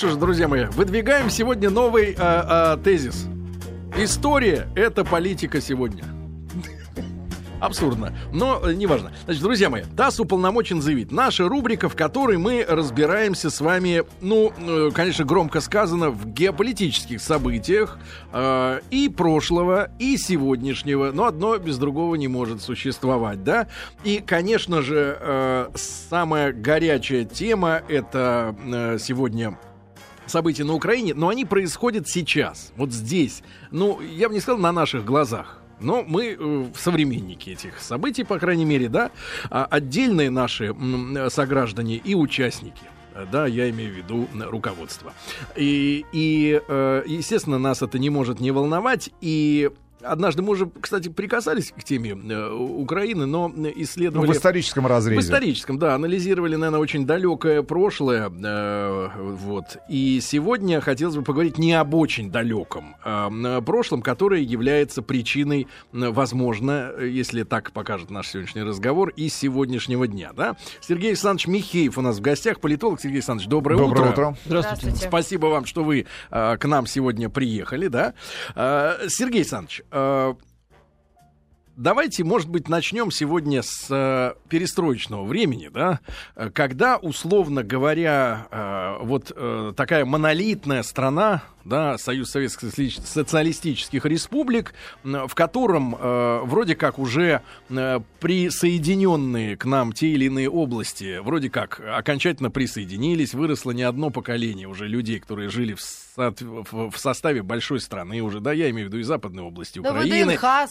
Что ж, друзья мои, выдвигаем сегодня новый э, э, тезис. История — это политика сегодня. Абсурдно. Но э, неважно. Значит, друзья мои, ТАСС уполномочен заявить. Наша рубрика, в которой мы разбираемся с вами, ну, э, конечно, громко сказано, в геополитических событиях э, и прошлого, и сегодняшнего. Но одно без другого не может существовать, да? И, конечно же, э, самая горячая тема это э, сегодня события на Украине, но они происходят сейчас, вот здесь. Ну, я бы не сказал на наших глазах. Но мы э, современники этих событий, по крайней мере, да, а отдельные наши м, сограждане и участники. Да, я имею в виду руководство. И, и э, естественно, нас это не может не волновать. И Однажды мы уже, кстати, прикасались к теме э, Украины, но исследовали... Ну, в историческом разрезе. В историческом, да. Анализировали, наверное, очень далекое прошлое. Э, вот. И сегодня хотелось бы поговорить не об очень далеком э, прошлом, которое является причиной, возможно, если так покажет наш сегодняшний разговор, и сегодняшнего дня. Да? Сергей Александрович Михеев у нас в гостях, политолог. Сергей Александрович, доброе, доброе утро. утро. Здравствуйте. Здравствуйте. Спасибо вам, что вы э, к нам сегодня приехали. Да? Э, Сергей Александрович, давайте, может быть, начнем сегодня с э, перестроечного времени, да, когда, условно говоря, э, вот э, такая монолитная страна, да, Союз Советских Социалистических Республик, в котором э, вроде как уже э, присоединенные к нам те или иные области, вроде как окончательно присоединились, выросло не одно поколение уже людей, которые жили в, со в, в составе большой страны уже, да, я имею в виду и западные области да Украины.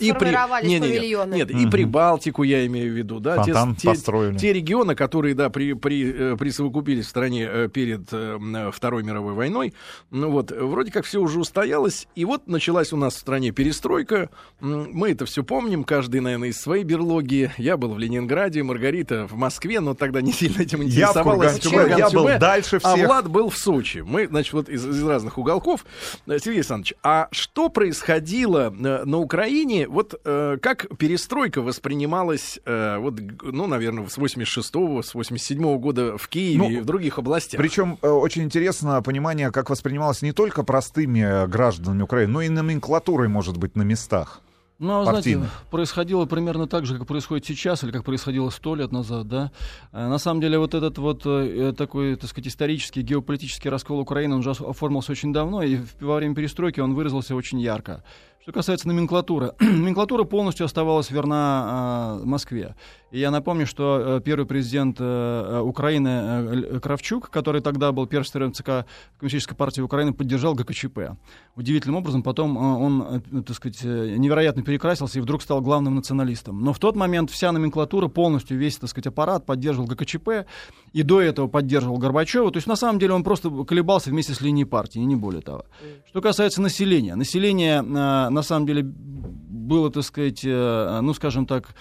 и при... нет, нет, нет, и Прибалтику я имею в виду, да, те, те, те регионы, которые, да, при, при, э, присовокупились в стране э, перед э, Второй мировой войной, ну вот, вроде вроде как все уже устоялось, и вот началась у нас в стране перестройка. Мы это все помним, каждый, наверное, из своей берлоги. Я был в Ленинграде, Маргарита в Москве, но тогда не сильно этим интересовалась. Я, в я был дальше а всех. А Влад был в Сочи. Мы, значит, вот из, из разных уголков. Э, Сергей Александрович, а что происходило э, на Украине? Вот э, как перестройка воспринималась, э, вот, ну, наверное, с 86-го, с 87-го года в Киеве ну, и в других областях? Причем э, очень интересно понимание, как воспринималось не только простыми э, гражданами Украины, но и номенклатурой, может быть, на местах. Ну, а знаете, происходило примерно так же, как происходит сейчас, или как происходило сто лет назад, да. Э, на самом деле, вот этот вот э, такой, так сказать, исторический, геополитический раскол Украины, он уже оформился очень давно, и во время перестройки он выразился очень ярко. Что касается номенклатуры, номенклатура полностью оставалась верна э, Москве. И я напомню, что э, первый президент э, Украины э, Кравчук, который тогда был первым секретарем ЦК Коммунистической партии Украины, поддержал ГКЧП. Удивительным образом потом он, так сказать, невероятно перекрасился и вдруг стал главным националистом. Но в тот момент вся номенклатура, полностью весь, так сказать, аппарат поддерживал ГКЧП, и до этого поддерживал Горбачева. То есть, на самом деле, он просто колебался вместе с линией партии, и не более того. Что касается населения. Население, на самом деле, было, так сказать, ну, скажем так, Э,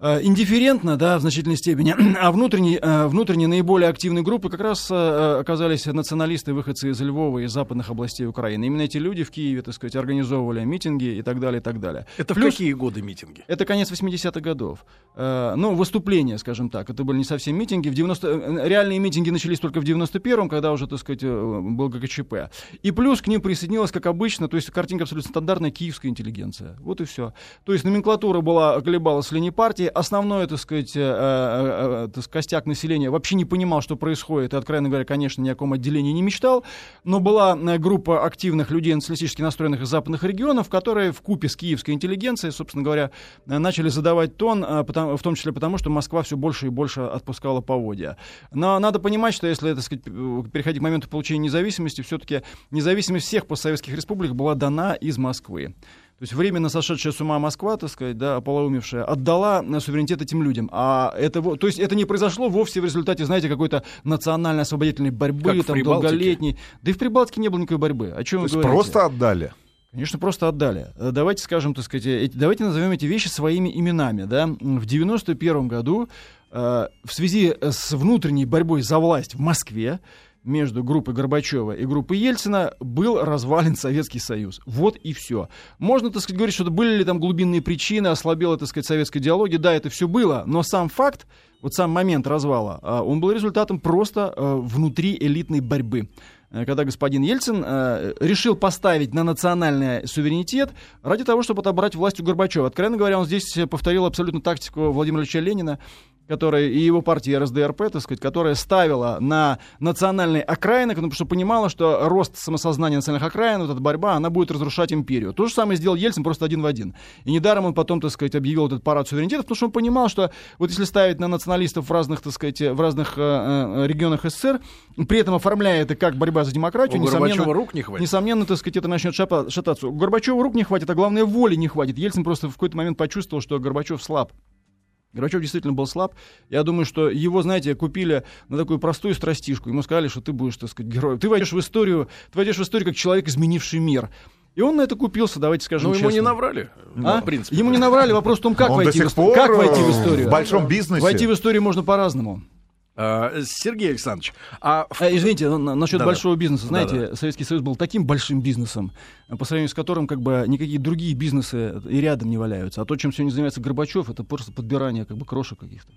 индифферентно, да, в значительной степени, а внутренние, э, внутренние наиболее активные группы как раз э, оказались националисты, выходцы из Львова и западных областей Украины. Именно эти люди в Киеве, так сказать, организовывали митинги и так далее, и так далее. Это Плюс, в какие годы митинги? Это конец 80-х годов. Ну, выступления, скажем так, это были не совсем митинги. В 90... Реальные митинги начались только в 91-м, когда уже, так сказать, был ГКЧП. И плюс к ним присоединилась, как обычно, то есть картинка абсолютно стандартная, киевская интеллигенция. Вот и все. То есть номенклатура была, колебалась в линии партии, основной, так сказать, э, э, э, костяк населения вообще не понимал, что происходит, и, откровенно говоря, конечно, ни о каком отделении не мечтал, но была группа активных людей, националистически настроенных из западных регионов, которые в купе с киевской интеллигенцией, собственно говоря, начали задавать тон, в том числе потому, что Москва все больше и больше отпускала поводья. Но надо понимать, что если, так сказать, переходить к моменту получения независимости, все-таки независимость всех постсоветских республик была дана из Москвы. То есть временно сошедшая с ума Москва, так сказать, да, ополоумевшая, отдала суверенитет этим людям. А это, то есть это не произошло вовсе в результате, знаете, какой-то национальной освободительной борьбы, как там, долголетней. Да и в Прибалтике не было никакой борьбы. О чем то вы есть говорите? просто отдали? Конечно, просто отдали. Э, давайте скажем, так сказать, эти, давайте назовем эти вещи своими именами. Да? В 91 году э, в связи с внутренней борьбой за власть в Москве между группой Горбачева и группой Ельцина был развален Советский Союз. Вот и все. Можно, так сказать, говорить, что были ли там глубинные причины, ослабела, так сказать, советская идеология. Да, это все было, но сам факт, вот сам момент развала, а, он был результатом просто а, внутри элитной борьбы. Э, когда господин Ельцин э, решил поставить на национальный суверенитет ради того, чтобы отобрать власть у Горбачева. Откровенно говоря, он здесь повторил абсолютно тактику Владимира Ильича Ленина, которая и его партия РСДРП, так сказать, которая ставила на национальные окраины, потому что понимала, что рост самосознания национальных окраин, вот эта борьба, она будет разрушать империю. То же самое сделал Ельцин просто один в один. И недаром он потом, так сказать, объявил этот парад суверенитета, потому что он понимал, что вот если ставить на националистов в разных, так сказать, в разных э, э регионах СССР, при этом оформляя это как борьба за демократию, У несомненно, рук не хватит. несомненно, так сказать, это начнет шататься. У Горбачева рук не хватит, а главное, воли не хватит. Ельцин просто в какой-то момент почувствовал, что Горбачев слаб. Горбачев действительно был слаб. Я думаю, что его, знаете, купили на такую простую страстишку. Ему сказали, что ты будешь, так сказать, героем. Ты войдешь в историю, ты войдешь в историю как человек, изменивший мир. И он на это купился, давайте скажем Ну, ему не наврали. А? В принципе. Ему не наврали. Вопрос в том, как, Он войти, до в, как войти в историю. В большом бизнесе. Войти в историю можно по-разному. А, Сергей Александрович, а... Э, извините, на- насчет Да-да. большого бизнеса. Знаете, Да-да. Советский Союз был таким большим бизнесом, по сравнению с которым как бы никакие другие бизнесы и рядом не валяются. А то, чем сегодня занимается Горбачев, это просто подбирание как бы крошек каких-то.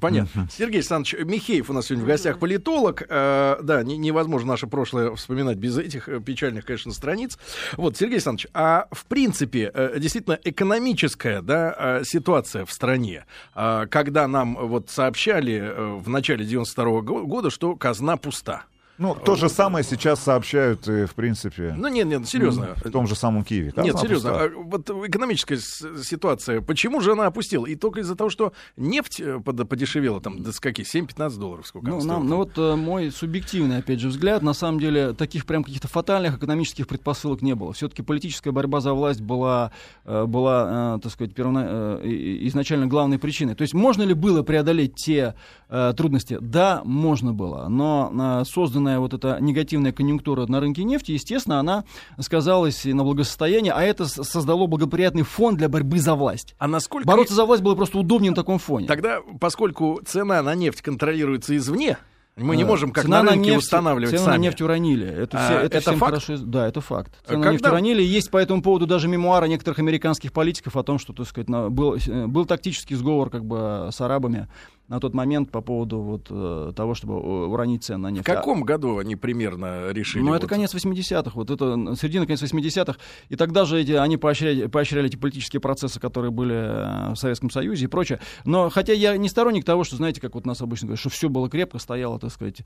Понятно. Сергей Александрович Михеев у нас сегодня в гостях политолог. Э, да, не- невозможно наше прошлое вспоминать без этих э, печальных, конечно, страниц. Вот, Сергей Александрович, а в принципе, э, действительно, экономическая да, э, ситуация в стране, э, когда нам вот сообщали э, в начале 92 года, что казна пуста. Ну, то же самое сейчас сообщают, и, в принципе, Ну, нет, нет, серьезно. в том же самом Киеве. Нет, Казна серьезно, пуста. а вот экономическая ситуация, почему же она опустила? И только из-за того, что нефть э, под- подешевела, там, до с каких, 7-15 долларов, сколько Ну, нам, ну вот э, мой субъективный, опять же, взгляд, на самом деле, таких прям каких-то фатальных экономических предпосылок не было. Все-таки политическая борьба за власть была, э, была э, так сказать, э, и- изначально главной причиной. То есть можно ли было преодолеть те э, трудности? Да, можно было. Но э, созданная вот эта негативная конъюнктура на рынке нефти, естественно, она сказалась и на благосостоянии, а это создало благоприятный фон для борьбы за власть. А насколько... Бороться за власть было просто удобнее на таком фоне. Тогда, поскольку цена на нефть контролируется извне, мы не Э, можем как цена на рынке нефть- устанавливать цену сами. на нефть уронили. Это, А, все, это, это всем факт? хорошо. Да, это факт. А Цену на нефть когда- уронили. Есть по этому поводу даже мемуары некоторых американских политиков о том, что, так сказать, на- был, э, был тактический сговор как бы с арабами на тот момент по поводу вот, э, того, чтобы э, уронить цены на В нефть. каком году они примерно решили? Ну, вот- это конец 80-х, вот это середина, конец 80-х. И тогда же эти, они поощряли, поощряли эти политические процессы, которые были э, в Советском Союзе и прочее. Но хотя я не сторонник того, что, знаете, как вот нас обычно говорят, что все было крепко, стояло, так сказать,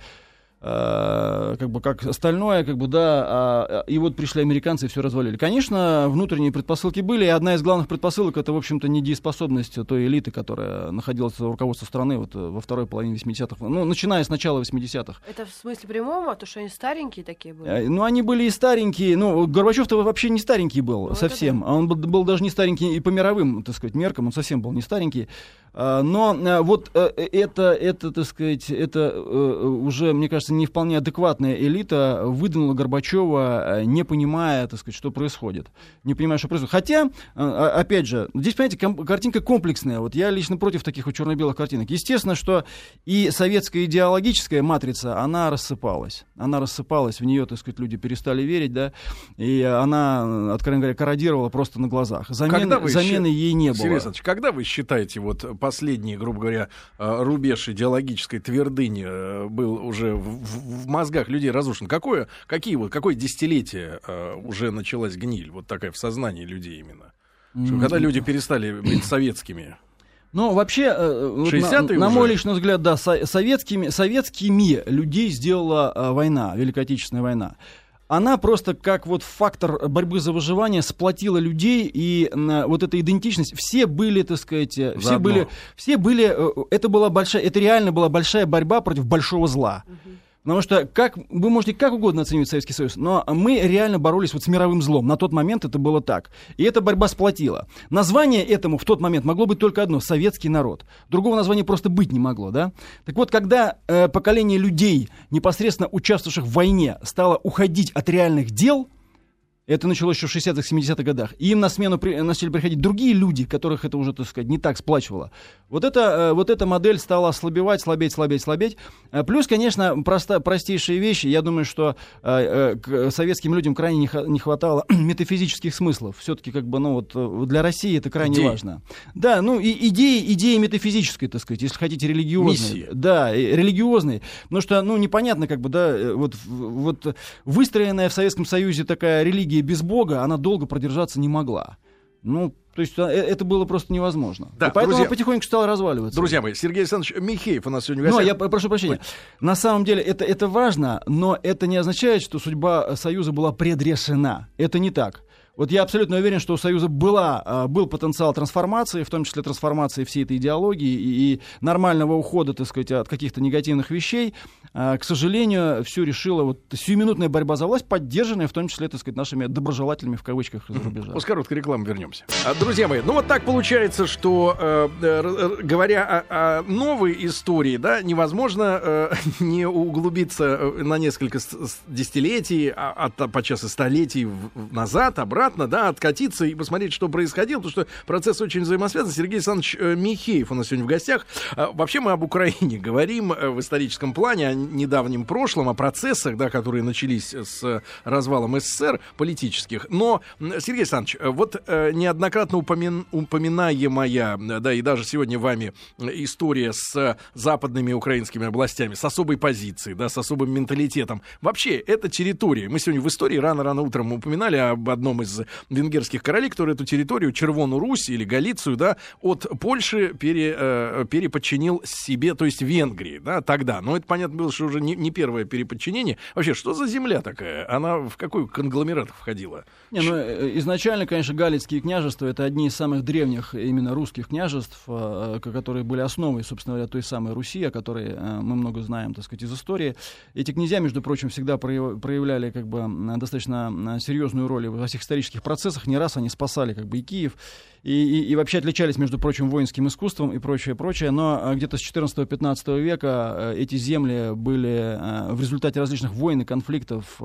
как бы как остальное, как бы, да, а, и вот пришли американцы и все развалили. Конечно, внутренние предпосылки были, и одна из главных предпосылок это, в общем-то, недееспособность той элиты, которая находилась у руководства страны вот, э, во второй половине 80-х, ну, начиная с начала 80-х. Это в смысле прямом, а то, что они старенькие такие были? Э, Ну, они были и старенькие. Ну, Горбачев-то вообще не старенький был Ну, это совсем. А он был, был даже не старенький и по мировым, так сказать, меркам. Он совсем был не старенький. А, Но э, вот э, это, это, так сказать, это э, уже, мне кажется, не вполне адекватная элита выдвинула Горбачева, э, не понимая, так сказать, что происходит. Не понимая, что происходит. Хотя, э, опять же, здесь, понимаете, картинка комплексная. Вот я лично против таких вот черно-белых картинок. Естественно, что и советская идеологическая матрица, она рассыпалась. Она рассыпалась, в нее, так сказать, люди перестали верить, да, и она, э, откровенно говоря, корродировала просто на глазах. Вы замены ей не Сергей было. Александрович, когда вы считаете, вот последний, грубо говоря, э, рубеж идеологической твердыни э, был уже в, в- мозгах людей разрушен? Какое, какие вот, какое десятилетие э, уже началась гниль, вот такая в сознании людей именно? Что когда люди перестали быть советскими? Ну, вообще, вот 60-е на, на мой личный взгляд, да, со- советскими, советскими людей сделала э, война, Великая Отечественная война. Она просто как вот фактор борьбы за выживание сплотила людей, и вот эта идентичность, все были, так сказать, э, все Заодно. были, все были, э, это была большая, это реально была большая борьба против большого зла. Потому что как, вы можете как угодно оценивать Советский Союз, но мы реально боролись вот с мировым злом. На тот момент это было так. И эта борьба сплотила. Название этому в тот момент могло быть только одно — советский народ. Другого названия просто быть не могло, да? Так вот, когда э, поколение людей, непосредственно участвовавших в войне, стало уходить от реальных дел, Это началось еще в 60-х, 70-х годах. И им на смену при, начали приходить другие люди, которых это уже, так сказать, не так сплачивало. Вот, это, э, вот эта модель стала ослабевать, слабеть, слабеть, слабеть. Э, плюс, конечно, проста, простейшие вещи. Я думаю, что э, к советским людям крайне не, не хватало метафизических смыслов. Все-таки, как бы, ну вот э, для России это крайне Идеи. важно. Да, ну и идеи, идеи метафизической, так сказать, если хотите, религиозные. Миссии. Да, религиозные. Потому что, ну, непонятно, как бы, да, э, вот, вот выстроенная в Советском Союзе такая религия без Бога, она долго продержаться не могла. Ну, то есть э, это было просто невозможно. Да, И поэтому друзья, потихоньку стало разваливаться. Друзья мои, Сергей Александрович Михеев у нас сегодня в Ну, гостях. я п- прошу прощения. На самом деле это, это важно, но это не означает, что судьба Союза была предрешена. Это не так. Вот я абсолютно уверен, что у Союза была, а, был потенциал трансформации, в том числе трансформации всей этой идеологии и, нормального ухода, так сказать, от каких-то негативных вещей. А, К сожалению, все решила вот сиюминутная борьба за власть, поддержанная в том числе, так сказать, нашими доброжелателями в кавычках из-за рубежа. После короткой рекламы вернемся. А, Друзья мои, ну вот так получается, что э, э, говоря о, о новой истории, да, невозможно э, не углубиться на несколько десятилетий, а, а подчас и столетий назад, обратно, да, откатиться и посмотреть, что происходило, потому что процесс очень взаимосвязан. Сергей Александрович э, Михеев у нас сегодня в гостях. А, Вообще мы об Украине говорим э, в историческом плане, о недавнем прошлом, о процессах, да, которые начались с развалом СССР политических. Но, Сергей Александрович, э, вот неоднократно упомин- упоминаемая, да, и даже сегодня вами история с западными украинскими областями, с особой позицией, да, с особым менталитетом. Вообще, это территория. Мы сегодня в истории рано-рано утром упоминали об одном из венгерских королей, который эту территорию, Червону Русь или Галицию, да, от Польши пере, э, переподчинил себе, то есть Венгрии, да, тогда. Но это понятно было, что уже не, не первое переподчинение. Вообще, что за земля такая? Она в какой конгломерат входила? Не, ну, э, изначально, конечно, Галицкие княжества это одни из самых древних именно русских княжеств, э, к- которые были основой, собственно говоря, той самой Руси, о которой э, мы много знаем, так сказать, из истории. Эти князья, между прочим, всегда прояв- проявляли как бы достаточно серьезную роль во всех исторических процессах. Не раз они спасали как бы и Киев, и, и- и вообще отличались, между прочим, воинским искусством и прочее, прочее. Но э, где-то с 14-15 века э, эти земли были э, в результате различных войн и конфликтов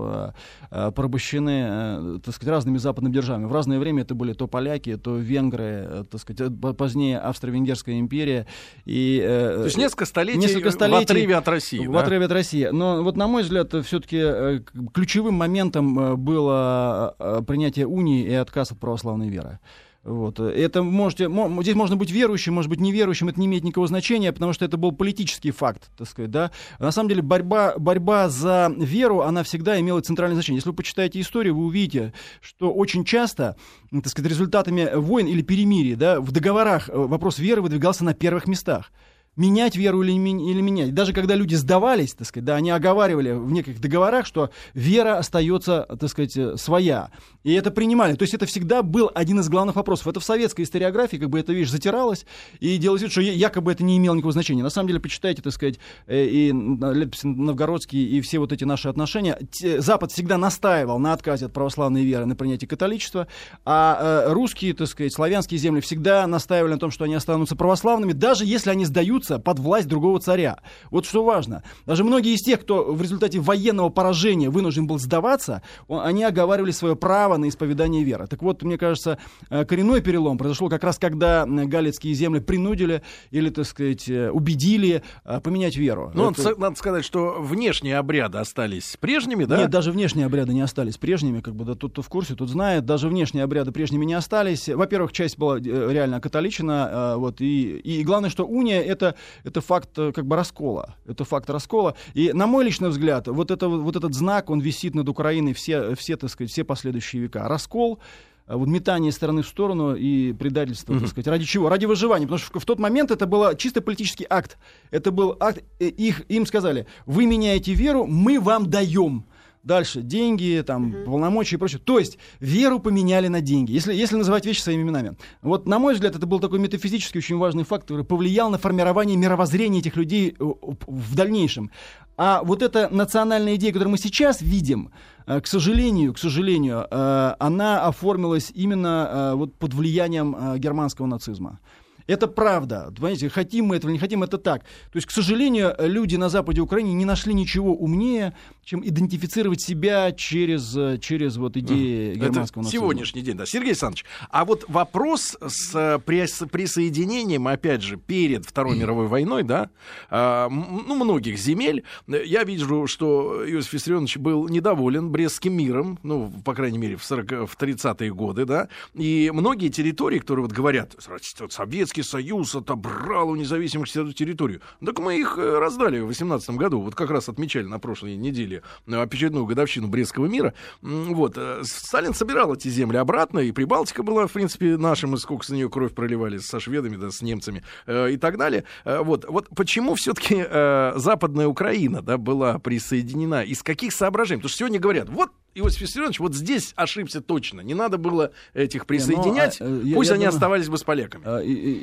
порабощены, так сказать, разными западными державами. В разное время это были то поляки, то венгры, так сказать, по- позднее Австро-Венгерская империя. И, То есть несколько столетий, несколько в столетий отрыве от России. в да? отрыве от России. Но вот на мой взгляд, все-таки ключевым моментом было э, принятие унии и отказ от православной веры. Вот. Это можете, мо- здесь можно быть верующим, может быть неверующим, это не имеет никакого значения, потому что это был политический факт, так сказать, да. На самом деле борьба, борьба за веру, она всегда имела центральное значение. Если вы почитаете историю, вы увидите, что очень часто, так сказать, результатами войн или перемирий, да, в договорах э, вопрос веры выдвигался на первых местах менять веру или, или менять. Даже когда люди сдавались, так сказать, да, они оговаривали в неких договорах, что вера остается, так сказать, э, своя. И это принимали. То есть это всегда был один из главных вопросов. Это в советской историографии как бы эта вещь затиралась и делалось вид, что якобы это не имело никакого значения. На самом деле, почитайте, так сказать, э, и летописи новгородские, и все вот эти наши отношения. Запад всегда настаивал на отказе от православной веры, на принятии католичества, а э, русские, так сказать, славянские земли всегда настаивали на том, что они останутся православными, даже если они сдаются под власть другого царя. Вот что важно. Даже многие из тех, кто в результате военного поражения вынужден был сдаваться, они оговаривали свое право на исповедание веры. Так вот, мне кажется, э, коренной перелом произошел как раз, когда галицкие земли принудили или, так сказать, э, убедили э, поменять веру. Ну, Это- надо, сказать, что внешние обряды остались прежними, да? Нет, даже внешние обряды не остались прежними, как бы да, тот, кто в курсе, тот знает, даже внешние обряды прежними не остались. Во-первых, часть была реально католичена, э, вот, и, и главное, что уния это, это факт э, как бы раскола, это факт раскола. И на мой личный взгляд, вот, это, вот этот знак, он висит над Украиной все, все, так сказать, все последующие века. Раскол, э, вот метание стороны в сторону и предательство, так сказать. Ради чего? Ради выживания. Потому что в, в тот момент это был чисто политический акт. Это был акт, э, их, им сказали, вы меняете веру, мы вам даем. Дальше деньги, там, полномочия и прочее. То есть веру поменяли на деньги, если, если называть вещи своими именами. Вот, на мой взгляд, это был такой метафизически очень важный факт, который повлиял на формирование мировоззрения этих людей э, в дальнейшем. А вот эта национальная идея, которую мы сейчас видим, э, к сожалению, к сожалению, э, она оформилась именно вот под влиянием германского нацизма. Это правда. Понимаете, хотим мы этого не хотим, это так. То есть, к сожалению, люди на западе Украины не нашли ничего умнее, чем идентифицировать себя через, через вот идеи германского Это нацизма. сегодняшний день, да. Сергей Александрович, а вот вопрос с э, прис- присоединением, опять же, перед Второй мировой войной, да, а, ну, многих земель, я вижу, что Иосиф Виссарионович был недоволен Брестским миром, ну, по крайней мере, в, 40, в 30-е годы, да, и многие территории, которые вот говорят, вот Советский Союз отобрал у независимых территорию, так мы их э, раздали в 18 году, вот как раз отмечали на прошлой неделе э, очередную годовщину Брестского мира, вот, э, Сталин собирал эти земли обратно, и Прибалтика была, в принципе, нашим, и сколько за нее кровь проливали со шведами, да, с немцами и так далее. Вот, вот почему все-таки Западная Украина, да, была присоединена, из каких соображений? Потому что сегодня говорят, вот Иосиф Виссарионович вот здесь ошибся точно. Не надо было этих присоединять. а, э, я- Пусть я они думаю- оставались бы с поляками.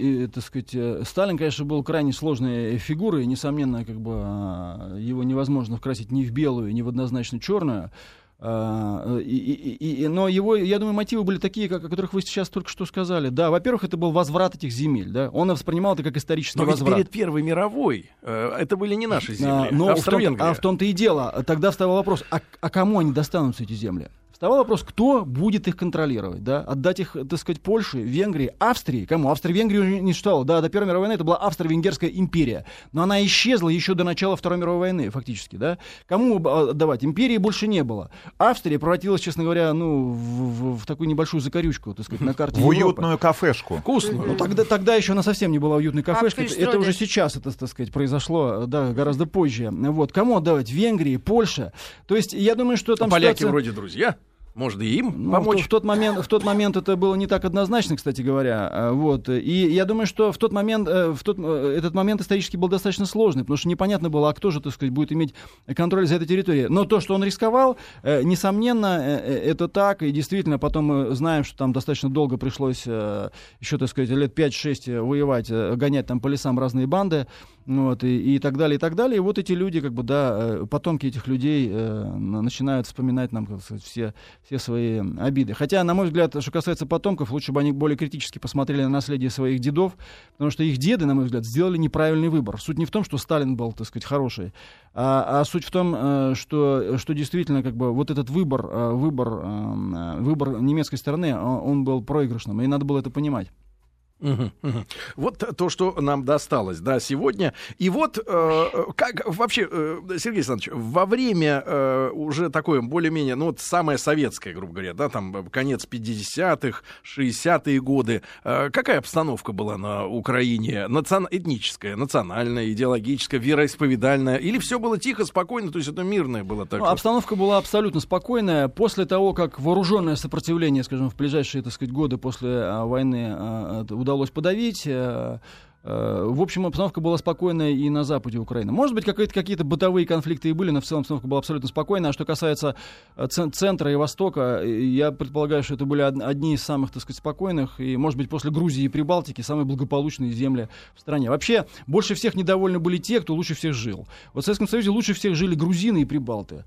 А, И, так сказать, э, Сталин, конечно, был крайне сложной фигурой, несомненно, как бы а, его невозможно вкрасить ни в белую, ни в однозначно черную. А, и- и- и- но его, я думаю, мотивы были такие, как, о которых вы сейчас только что сказали. Да, во-первых, это был возврат этих земель. Да? Он воспринимал это как исторический Но возврат. перед Первой мировой э, это были не наши А, земли. но в том, а в том-то и дело. Тогда вставал вопрос, а, а кому они достанутся, эти земли? Вставал вопрос, кто будет их контролировать, да? Отдать их, так сказать, Польше, Венгрии, Австрии. Кому? Австро-Венгрию не- не существовало. Да, до Первой мировой войны это была Австро-Венгерская империя. Но она исчезла еще до начала Второй мировой войны, фактически, да? Кому отдавать? Империи больше не было. Австрия превратилась, честно говоря, ну, в, в- в такую небольшую закорючку, так сказать, на карте В Европы. уютную кафешку. Вкусно. Ну, тогда, тогда еще она совсем не была уютной кафешкой. Это, это уже сейчас, это, так сказать, произошло, да, гораздо позже. Вот. Кому отдавать? Венгрии, Польша. То есть, я думаю, что там Поляки ситуация- вроде друзья. Можно и им ну, помочь. В, тот момент, в тот момент это было не так однозначно, кстати говоря. А, Вот. И я думаю, что в тот момент, э, в тот, э, этот момент исторически был достаточно сложный, потому что непонятно было, а кто же, так сказать, будет иметь контроль за этой территорией. Но то, что он рисковал, э, несомненно, это так. И действительно, потом мы знаем, что там достаточно долго пришлось еще, так сказать, лет 5-6 воевать, гонять там по лесам разные банды. Вот, и, и так далее, и так далее. И вот эти люди, как бы, да, э, потомки этих людей э, на- начинают вспоминать нам, как сказать, все, все свои обиды. Хотя, на мой взгляд, что касается потомков, лучше бы они более критически посмотрели на наследие своих дедов, потому что их деды, на мой взгляд, сделали неправильный выбор. Суть не в том, что Сталин был, так сказать, хороший, а, а суть в том, э, что, что действительно, как бы, вот этот выбор, э, выбор, э, выбор немецкой стороны, он был проигрышным, и надо было это понимать. Вот то, что нам досталось, да, сегодня. И вот э, как вообще, э, Сергей Александрович, во время э, уже такое более-менее, ну вот самое советское, грубо говоря, да, там э, конец 50-х, 60-е годы, э, какая обстановка была на Украине? Национ... Этническая, национальная, идеологическая, вероисповедальная? Или все было тихо, спокойно, то есть это мирное было так? Ну, обстановка была абсолютно спокойная. После того, как вооруженное сопротивление, скажем, в ближайшие, так сказать, годы после а, войны это удалось подавить, э, э, в общем, обстановка была спокойная и на западе Украины. Может быть, какие-то, какие-то бытовые конфликты и были, но в целом обстановка была абсолютно спокойная. А что касается э, цен- центра и востока, я предполагаю, что это были од- одни из самых, так сказать, спокойных и, может быть, после Грузии и Прибалтики самые благополучные земли в стране. Вообще, больше всех недовольны были те, кто лучше всех жил. Вот в Советском Союзе лучше всех жили грузины и прибалты.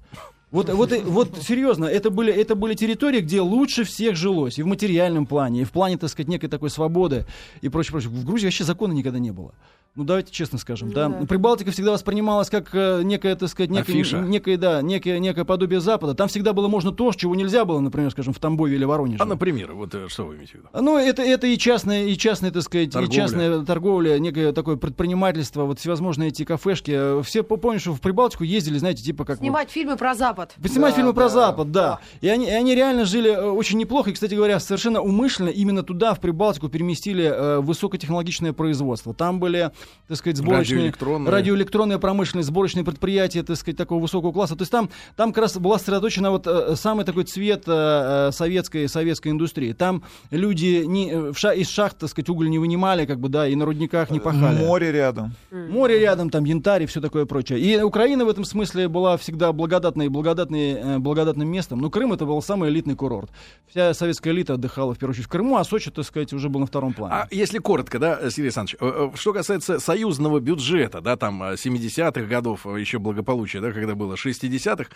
Вот, вот, вот серьезно, это были, это были территории, где лучше всех жилось. И в материальном плане, и в плане, так сказать, некой такой свободы и прочее, прочее. В Грузии вообще закона никогда не было. Ну, давайте честно скажем, да. Да. Прибалтика всегда воспринималась как э, некая, так сказать, некая, Афиша. некое, да, некое, некое подобие Запада. Там всегда было можно то, чего нельзя было, например, скажем, в Тамбове или Воронеже. А, например, вот э, что вы имеете в виду? Ну, это, это и частная, и частная, так сказать, Торговля. и частная торговля, некое такое предпринимательство, вот всевозможные эти кафешки. Все помнят, что в Прибалтику ездили, знаете, типа как... вот- Снимать фильмы про Запад. Снимать Да, фильмы про да. Запад, да. И они, и они реально жили э, очень неплохо. И, кстати говоря, совершенно умышленно именно туда, в Прибалтику, переместили э, высокотехнологичное производство. Там были, так сказать, сборочные... Радиоэлектронные. радиоэлектронная промышленность, сборочные предприятия, так сказать, такого высокого класса. То есть там, там как раз была сосредоточена вот э, самый такой цвет э, э, советской, советской индустрии. Там люди не, в ша- из шахт, так сказать, уголь не вынимали, как бы, да, и на рудниках не пахали. Море рядом. Море рядом, там янтарь и все такое прочее. И Украина в этом смысле была всегда благодатной, благодатной, благодатным местом. Но Крым это был самый элитный курорт. Вся советская элита отдыхала в первую очередь в Крыму, а Сочи, так сказать, уже был на втором плане. А если коротко, да, Сергей Александрович, что касается союзного бюджета, да, там 70-х годов еще благополучия, да, когда было 60-х,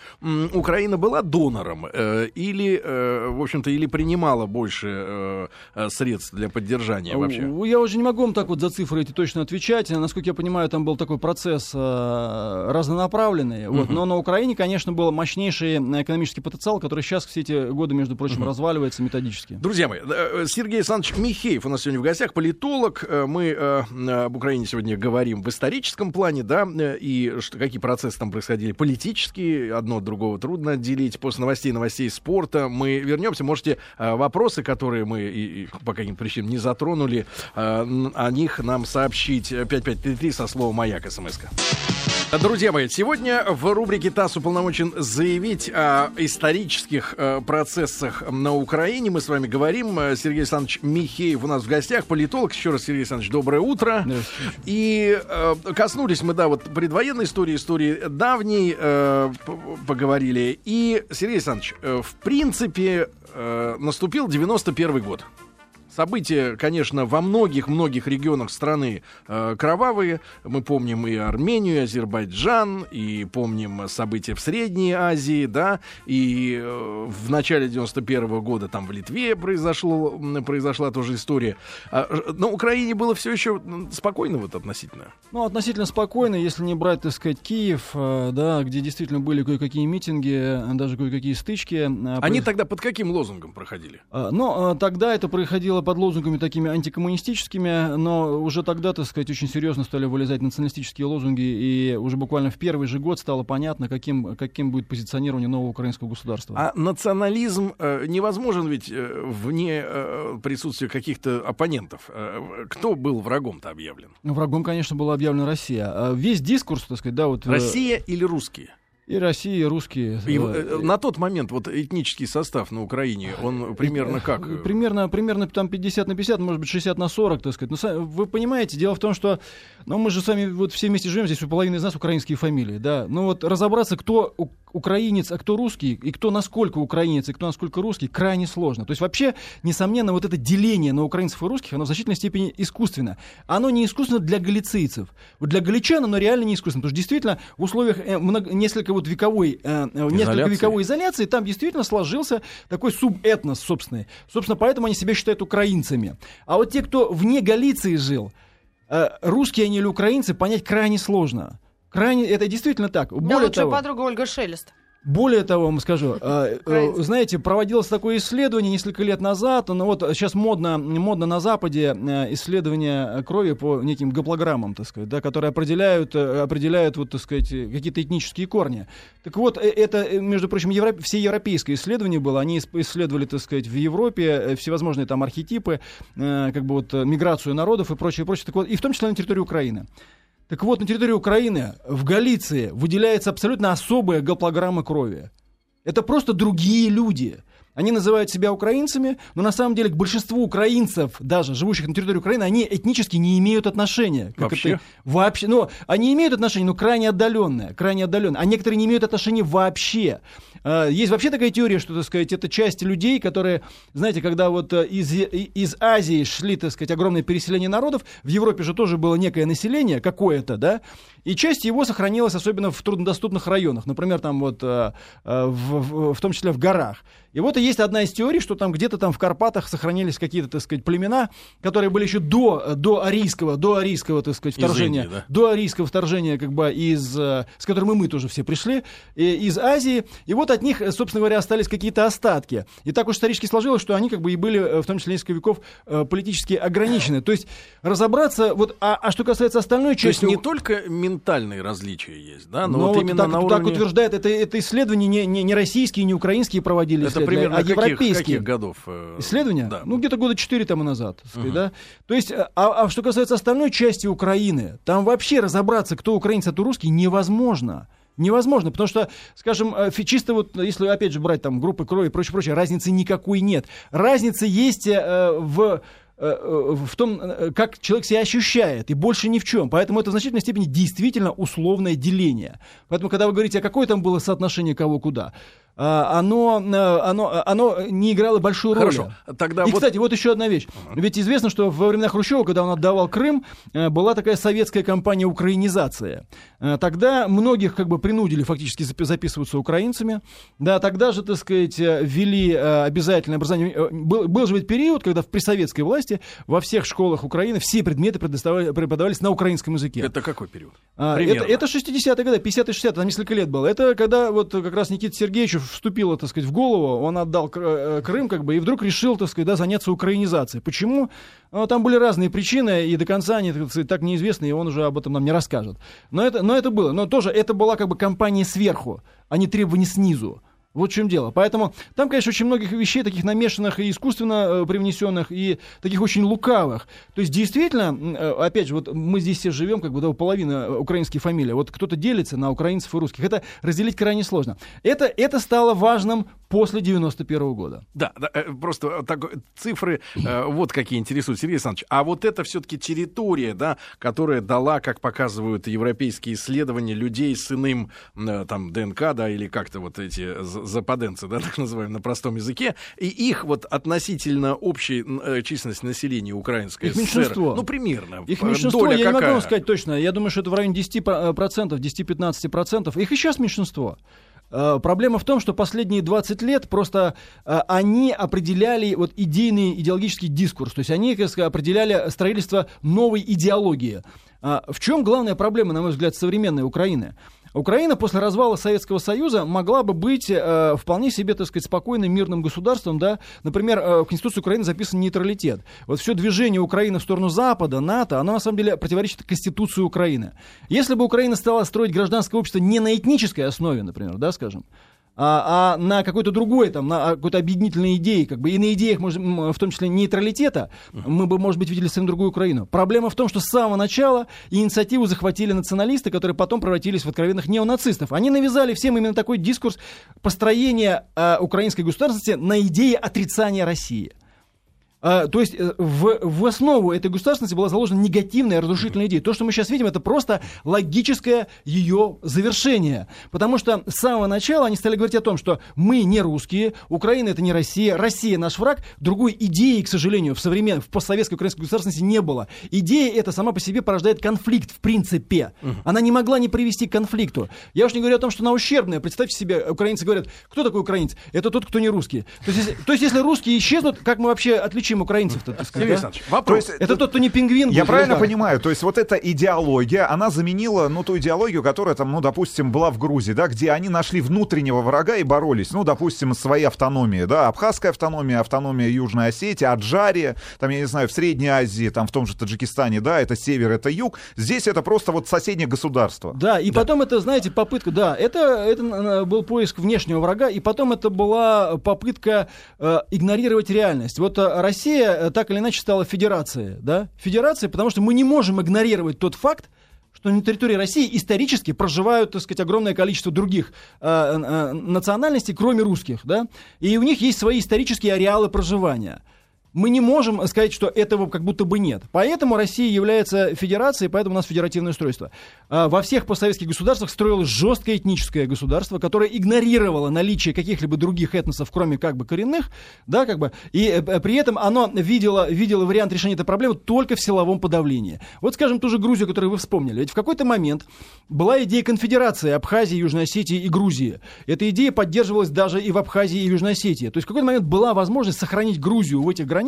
Украина была донором или, в общем-то, или принимала больше средств для поддержания вообще? Я уже не могу вам так вот за цифры эти точно отвечать. Насколько я понимаю, там был такой процесс разнонаправленный. Uh-huh. Вот. Но на Украине, конечно, был мощнейший экономический потенциал, который сейчас все эти годы, между прочим, uh-huh. разваливается методически. Друзья мои, Сергей Александрович Михеев у нас сегодня в гостях, политолог. Мы об Украине сегодня говорим в историческом плане, да, и что, какие процессы там происходили политические, одно от другого трудно отделить. После новостей, новостей спорта мы вернемся. Можете вопросы, которые мы и, и по каким причинам не затронули, о них нам сообщить 5533 со словом «Маяк» смс -ка. Друзья мои, сегодня в рубрике ТАСС уполномочен заявить о исторических э, процессах на Украине. Мы с вами говорим. Э, Сергей Александрович Михеев у нас в гостях, политолог. Еще раз, Сергей Александрович, доброе утро. И э, коснулись мы, да, вот предвоенной истории, истории давней э, поговорили. И, Сергей Александрович, э, в принципе, э, наступил 91 год. События, конечно, во многих-многих регионах страны э, кровавые. Мы помним и Армению, и Азербайджан, и помним события в Средней Азии, да, и э, в начале 91 -го года там в Литве произошло, произошла тоже история. А, на Украине было все еще спокойно вот относительно? Ну, относительно спокойно, если не брать, так сказать, Киев, э, да, где действительно были кое-какие митинги, даже кое-какие стычки. Э, Они тогда под каким лозунгом проходили? А, ну, тогда это происходило под лозунгами такими антикоммунистическими, но уже тогда, так сказать, очень серьезно стали вылезать националистические лозунги, и уже буквально в первый же год стало понятно, каким, каким будет позиционирование нового украинского государства. А национализм э, невозможен ведь э, вне э, присутствия каких-то оппонентов. Э, кто был врагом-то объявлен? Врагом, конечно, была объявлена Россия. А весь дискурс, так сказать, да, вот... Э, Россия или русские? И Россия, и русские. И, э, на тот момент вот этнический состав на Украине, он примерно как? Примерно, примерно там 50 на 50, может быть 60 на 40, так сказать. Но вы понимаете, дело в том, что ну, мы же с вами вот все вместе живем, здесь у половины из нас украинские фамилии, да. Ну вот разобраться, кто украинец, а кто русский, и кто насколько украинец, и кто насколько русский, крайне сложно. То есть вообще, несомненно, вот это деление на украинцев и русских, оно в значительной степени искусственно. Оно не искусственно для галицийцев. Вот для галичан оно реально не искусственно. Потому что действительно в условиях э, много, несколько вот вековой, э, э несколько вековой изоляции там действительно сложился такой субэтнос собственный. Собственно, поэтому они себя считают украинцами. А вот те, кто вне Галиции жил, э, русские они или украинцы, понять крайне сложно. Крайне, это действительно так. Более да, лучшая того, подруга Ольга Шелест. Более того, вам скажу, э, э, знаете, проводилось такое исследование несколько лет назад, но вот сейчас модно, модно на Западе э, исследование крови по неким гаплограммам, так сказать, да, которые определяют, определяют вот, так сказать, какие-то этнические корни. Так вот, это, между прочим, европ... все европейское исследование было, они исследовали, так сказать, в Европе всевозможные там архетипы, как бы вот миграцию народов и прочее, прочее, так вот, и в том числе на территории Украины. Так вот, на территории Украины, в Галиции, выделяется абсолютно особая гаплограмма крови. Это просто другие люди. Они называют себя украинцами, но на самом деле к большинству украинцев, даже живущих на территории Украины, они этнически не имеют отношения. Как вообще? Это, вообще. Ну, они имеют отношение, но крайне отдаленное. Крайне отдаленное. А некоторые не имеют отношения вообще. А, есть вообще такая теория, что, так сказать, это часть людей, которые, знаете, когда вот э, из, из Азии шли, так сказать, огромное переселение народов, в Европе же тоже было некое население какое-то, да, и часть его сохранилась особенно в труднодоступных районах, например, там вот э, э, в, в, в том числе в горах. И вот и есть одна из теорий, что там где-то там в Карпатах сохранились какие-то, так сказать, племена, которые были еще до, до арийского, до арийского, так сказать, вторжения, Индии, да? до арийского вторжения, как бы из, с которым и мы тоже все пришли, из Азии. И вот от них, собственно говоря, остались какие-то остатки. И так уж исторически сложилось, что они как бы и были, в том числе несколько веков, политически ограничены. То есть разобраться, вот, а, а что касается остальной части... То есть не только ментальные различия есть, да, но, но вот, вот именно так, на уровне... так утверждает, это, это исследования не, не, не российские, не украинские проводились, это примерно а каких, европейские. Каких годов? Э... Исследования? Да. Ну, где-то года 4 тому назад. Сказать, угу. да? То есть, а, а что касается остальной части Украины, там вообще разобраться, кто украинец, а кто русский, невозможно. Невозможно, потому что, скажем, э, чисто вот, если опять же брать там группы крови и прочее, прочее, разницы никакой нет. Разница есть э, в Э, э, в том, э, как человек себя ощущает, и больше ни в чем. Поэтому это в значительной степени действительно условное деление. Поэтому, когда вы говорите, а какое там было соотношение кого куда, оно, э, оно, оно не играло большую роль. Хорошо. Тогда И, вот... кстати, вот еще одна вещь. Ведь известно, что во времена Хрущева, когда он отдавал Крым, э, была такая советская кампания «Украинизация». Э, Тогда многих как бы принудили фактически запи- записываться украинцами. Да, тогда же, так сказать, ввели обязательное образование. Был, был же ведь период, когда в при советской власти во всех школах Украины все предметы преподавались на украинском языке. Это какой период? А, Примерно. Это, это 60-е годы, 50-60, там несколько лет было. Это когда вот как раз Никита Сергеевичу вступило, так сказать, в голову, он отдал э, Крым, как бы, и вдруг решил, так сказать, да, заняться украинизацией. Почему? А, Там были разные причины, и до конца они, так сказать, так неизвестны, и он уже об этом нам не расскажет. Но это, но это было. Но тоже это была как бы компания сверху, а не требования снизу. Вот в чем дело. Поэтому там, конечно, очень многих вещей таких намешанных и искусственно э, привнесенных, и таких очень лукавых. То есть, действительно, э, опять же, вот мы здесь все живем, как бы, да, половина э, украинские фамилии. Вот кто-то делится на украинцев и русских. Это разделить крайне сложно. Это, это стало важным после 91 года. Да, да, просто так, цифры вот какие интересуют, Сергей Александрович. А вот это все-таки территория, да, которая дала, как показывают европейские исследования, людей с иным там ДНК, да, или как-то вот эти западенцы, да, так называемые на простом языке, и их вот относительно общей э, численности населения украинской Их ССР, меньшинство. ну примерно, Их э, меньшинство, доля я не могу какая? вам сказать точно. Я думаю, что это в районе 10%, 10-15%. Их и сейчас меньшинство. Э, Проблема в том, что последние 20 лет просто э, они определяли вот идейный идеологический дискурс, то есть они как сказать, определяли строительство новой идеологии. А В чем главная проблема, на мой взгляд, современной Украины? Украина после развала Советского Союза могла бы быть э, вполне себе, так сказать, спокойным мирным государством, да. Например, э, в Конституции Украины записан нейтралитет. Вот все движение Украины в сторону Запада, НАТО, оно на самом деле противоречит Конституции Украины. Если бы Украина стала строить гражданское общество не на этнической основе, например, да, скажем, а, а на какой-то другой, там, на какой-то объединительной идее, как бы, и на идеях, может, в том числе нейтралитета, мы бы, может быть, видели совсем другую Украину. Проблема в том, что с самого начала инициативу захватили националисты, которые потом превратились в откровенных неонацистов. Они навязали всем именно такой дискурс построения э, украинской государственности на идее отрицания России. А, то есть э, в, в основу этой государственности была заложена негативная разрушительная идея. То, что мы сейчас видим, это просто логическое ее завершение. Потому что с самого начала они стали говорить о том, что мы не русские, Украина это не Россия, Россия наш враг. Другой идеи, к сожалению, в современной, в постсоветской украинской государственности не было. Идея эта сама по себе порождает конфликт в принципе. Она не могла не привести к конфликту. Я уж не говорю о том, что она ущербная. Представьте себе, украинцы говорят, кто такой украинец? Это тот, кто не русский. То есть, если, то есть, если русские исчезнут, как мы вообще отличим украинцев-то? так сказать, да? Вопрос. То есть, Это тот, кто не пингвин. Я правильно понимаю, то есть вот эта идеология, она заменила, ну, ту идеологию, которая там, ну, допустим, была в Грузии, да, где они нашли внутреннего врага и боролись, ну, допустим, своей автономии, да, абхазская автономия, автономия Южной Осетии, Аджария, там, я не знаю, в Средней Азии, там, в том же Таджикистане, да, это север, это юг, здесь это просто вот соседнее государство. Да, и потом это, знаете, попытка, да, это, это э, был поиск внешнего врага, и потом это была попытка э, игнорировать реальность. Вот э, Россия э, так или иначе стала федерацией, да, федерацией, потому что мы не можем игнорировать тот факт, что на территории России исторически проживают, так сказать, огромное количество других э, э, национальностей, кроме русских, да, и у них есть свои исторические ареалы проживания. Мы не можем сказать, что этого как будто бы нет. Поэтому Россия является федерацией, поэтому у нас федеративное устройство. А, Во всех постсоветских государствах строилось жесткое этническое государство, которое игнорировало наличие каких-либо других этносов, кроме как бы коренных, да, как бы, и э, э, при этом оно видело, видело вариант решения этой проблемы только в силовом подавлении. Вот, скажем, ту же Грузию, которую вы вспомнили. Ведь в какой-то момент была идея конфедерации Абхазии, Южной Осетии и Грузии. Эта идея поддерживалась даже и в Абхазии и Южной Осетии. То есть в какой-то момент была возможность сохранить Грузию в этих границах,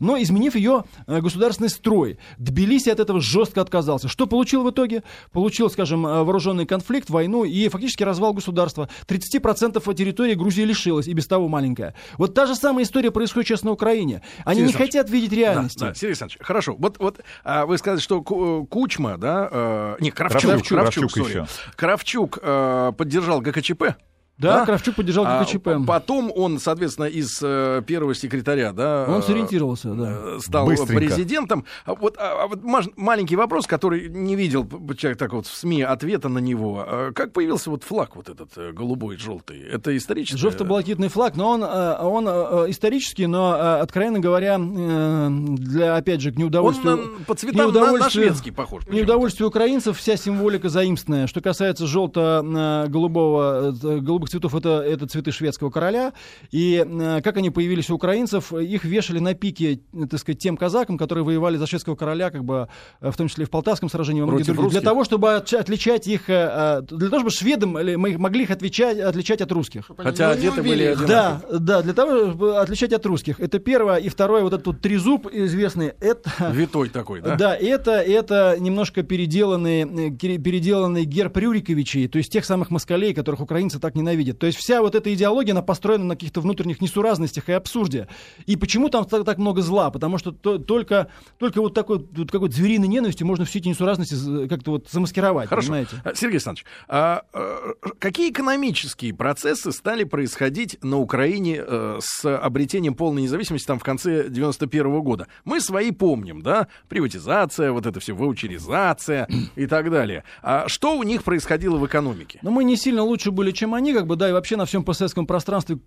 но изменив ее э, государственный строй. Тбилиси от этого жестко отказался. Что получил в итоге? Получил, скажем, э, вооруженный конфликт, войну и фактически развал государства. 30% территории Грузии лишилась, и без того маленькая. Вот та же самая история происходит сейчас на Украине. Они Сергей не хотят видеть реальности. Да, да, Сергей Александрович, хорошо. Вот, вот а, вы сказали, что э, Кучма, да, э, не, Кравчук, Кравчук, Кравчук, Кравчук еще. Кравчук э, поддержал ГКЧП. Да, Да? Кравчук поддержал А ГКЧП. п- потом он, соответственно, из э, первого секретаря, да, Он э, сориентировался, да. э, стал Быстренько. президентом. А Вот, а- а вот маж- маленький вопрос, который не видел человек так вот в СМИ ответа на него. А Как появился вот флаг вот этот э, голубой, желтый? Это исторически? Желто-блакитный флаг, но он, он исторический, но, откровенно говоря, для, опять же, к Он неудовольствию... на- по цветам на, на неудовольствию- шведский похож. К неудовольствию украинцев вся символика заимственная. Что касается желто-голубого, голубых особых цветов это, это цветы шведского короля. И э, как они появились у украинцев, их вешали на пике, так сказать, тем казакам, которые воевали за шведского короля, как бы, в том числе и в Полтавском сражении, во многих других, для того, чтобы отличать их, для того, чтобы шведам мы могли их отличать, отличать от русских. Хотя одеты были Да, да, для того, чтобы отличать от русских. Это первое. И второе, вот этот вот трезуб известный, это... Витой такой, да? Да, это, это немножко переделанный, переделанный герб Рюриковичей, то есть тех самых москалей, которых украинцы так ненавидят. То есть вся вот эта идеология, она построена на каких-то внутренних несуразностях и абсурде. И почему там так, так много зла? Потому что то, только, только вот такой вот какой-то звериной ненавистью можно все эти несуразности как-то вот замаскировать, Хорошо. понимаете? А, Сергей Александрович, а, а какие экономические процессы стали происходить на Украине а, с обретением полной независимости там в конце 91 -го года? Мы свои помним, да? Приватизация, вот это все, ваучеризация и так далее. А что у них происходило в экономике? Но мы не сильно лучше были, чем они, как бы, да, и вообще на всем постсоветском пространстве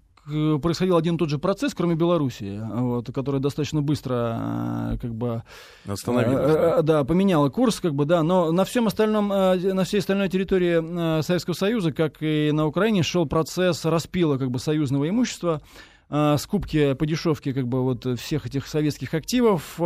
происходил один и тот же процесс, кроме Белоруссии, вот, которая достаточно быстро как бы остановилась. Да. да, поменяла курс, как бы, да, но на всем остальном, на всей остальной территории Советского Союза, как и на Украине, шел процесс распила как бы союзного имущества, скупки по дешевке как бы вот всех этих советских активов,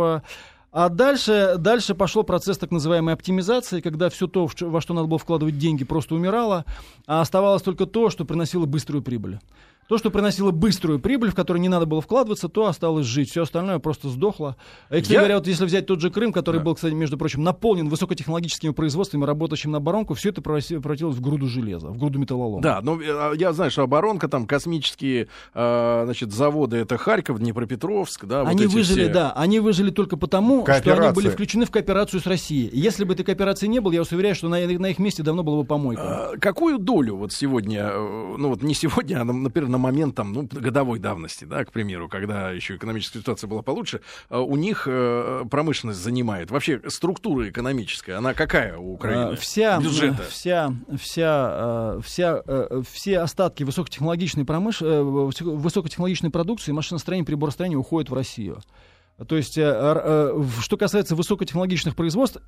а дальше, дальше пошел процесс так называемой оптимизации, когда все то, во что надо было вкладывать деньги, просто умирало, а оставалось только то, что приносило быструю прибыль. То, что приносило быструю прибыль, в которую не надо было вкладываться, то осталось жить. Все остальное просто сдохло. И, кстати Я... говоря, вот если взять тот же Крым, который да. был, кстати, между прочим, наполнен высокотехнологическими производствами, работающим на оборонку, все это превратилось в груду железа, в груду металлолома. Да, но э, я знаю, что оборонка, там космические э, значит, заводы, это Харьков, Днепропетровск, да, Они вот выжили, все... да, они выжили только потому, что они были включены в кооперацию с Россией. Если бы этой кооперации не было, я вас уверяю, что на, на их месте давно было бы помойка. А, какую долю вот сегодня, э, ну вот не сегодня, а, например, на момент там, ну, годовой давности, да, к примеру, когда еще экономическая ситуация была получше, а, у них э, промышленность занимает. Вообще структура экономическая, она какая у Украины? А, вся, бюджета? Вся, вся, вся, э, все остатки высокотехнологичной промыш... Э, высокотехнологичной продукции, машиностроения, приборостроения уходят в Россию. То есть, что касается высокотехнологичных производств,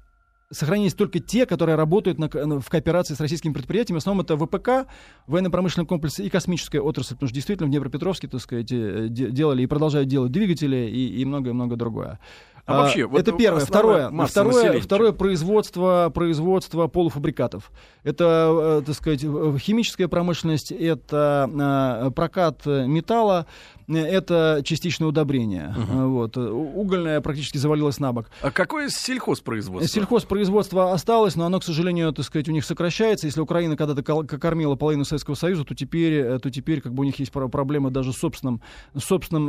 сохранились только те, которые работают на, в кооперации с российскими предприятиями. В основном это ВПК, военно-промышленный комплекс и космическая отрасль, потому что действительно в Днепропетровске, так сказать, э, делали и продолжают делать двигатели и многое-многое другое. А, а вообще, это первое. Второе, второе, второе производство, производство полуфабрикатов. Это, э, так сказать, химическая промышленность, это э, прокат металла, это частичное удобрение. Угу. Вот. Угольное практически завалилось на бок. А какое сельхозпроизводство? Сельхозпроизводство осталось, но оно, к сожалению, так сказать, у них сокращается. Если Украина когда-то кормила половину Советского Союза, то теперь, э, то теперь как бы у них есть проблемы даже с собственным, собственным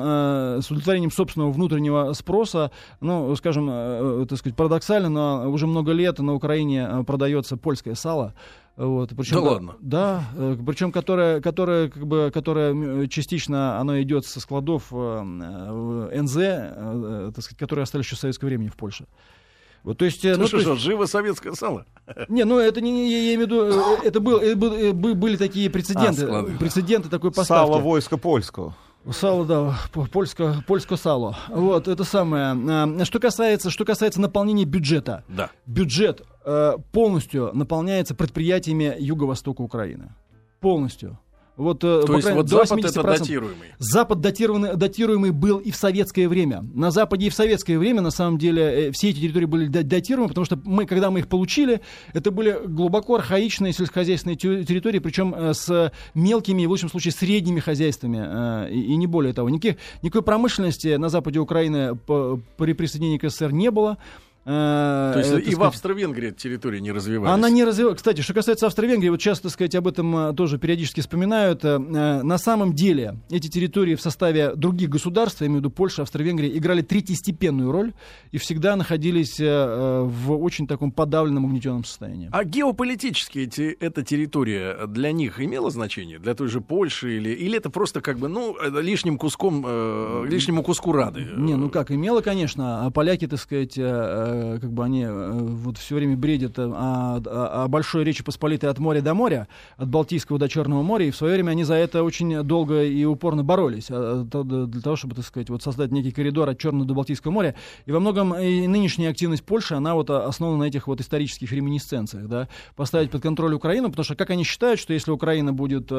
с удовлетворением собственного внутреннего спроса. Ну, скажем, э, так сказать, парадоксально, но уже много лет на Украине э, продается польское сало. Вот, причем, да ладно. Да, э, причем которая, которая, как бы, которая частично оно идет со складов э, э НЗ, э, так сказать, которые остались еще в советское времени в Польше. Вот, то есть, ну, ну что, что, живо советское сало? Не, ну это не, я, я имею в виду, это, был, это был, были такие прецеденты, а, прецеденты такой поставки. Сало войска польского. Сало, да, польско, польско сало. Вот, это самое. А, что касается, что касается наполнения бюджета. Да. Бюджет э, полностью наполняется предприятиями Юго-Востока Украины. Полностью. Вот, э, То есть вот Запад это датируемый? Запад датированный, датируемый был и в советское время. На Западе и в советское время, на самом деле, э, все эти территории были датируемы, потому что мы, когда мы их получили, это были глубоко архаичные сельскохозяйственные территории, причем э, с мелкими, в лучшем случае, средними хозяйствами, и, и не более того. Никаких, никакой промышленности на западе Украины при присоединении к СССР не было. Э, То есть и сказать, в Австро-Венгрии территория не развивалась? Она не развивалась. Кстати, что касается Австро-Венгрии, вот часто, так сказать, об этом э, тоже периодически вспоминают. Э, на самом деле эти территории в составе других государств, я имею в виду Польша, Австро-Венгрия, играли третьестепенную роль и всегда находились в очень таком подавленном, угнетенном состоянии. А геополитически эти, эта территория для них имела значение? Для той же Польши? Или, или это просто как бы, ну, лишним куском, э, лишнему куску рады? Не, ну как, имела, конечно. А поляки, так сказать, э, как бы они э, вот все время бредят о, о, о большой Речи Посполитой от моря до моря, от Балтийского до Черного моря, и в свое время они за это очень долго и упорно боролись, а, для того, чтобы, так сказать, вот создать некий коридор от Черного до Балтийского моря. И во многом и нынешняя активность Польши, она вот основана на этих вот исторических реминисценциях, да, поставить под контроль Украину, потому что как они считают, что если Украина будет,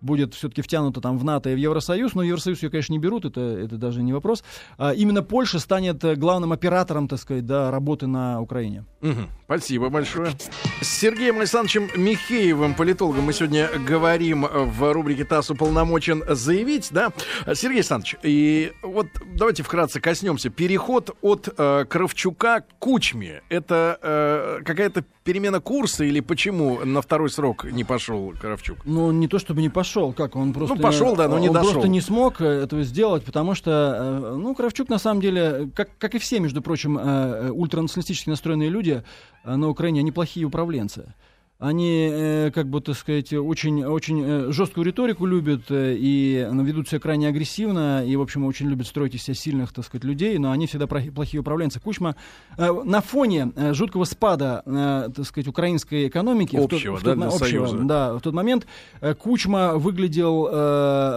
будет все-таки втянута там в НАТО и в Евросоюз, но Евросоюз ее, конечно, не берут, это, это даже не вопрос, а именно Польша станет главным оператором, так сказать, да, работы на Украине. Угу. Спасибо большое. С Сергеем Александровичем Михеевым, политологом, мы сегодня говорим в рубрике ТАСС уполномочен заявить, да? Сергей Александрович, и вот давайте вкратце коснемся. Переход от э, Кравчука к Кучме, это э, какая-то перемена курса или почему на второй срок не пошел Кравчук? Ну, не то чтобы не пошел, как он просто... Ну, пошел, да, но не он дошел. просто не смог этого сделать, потому что, э, ну, Кравчук, на самом деле, как, как и все, между прочим, э, э, ультранационалистически настроенные люди на Украине, они плохие управленцы они, э, как бы, так сказать, очень, очень э, жесткую риторику любят э, и ну, ведут себя крайне агрессивно, и, в общем, очень любят строить из себя сильных, так сказать, людей, но они всегда плохие управленцы. Кучма на фоне жуткого спада, так сказать, украинской экономики... Общего, в тот, да, в тот, общего, Союза. Да, в тот момент Кучма выглядел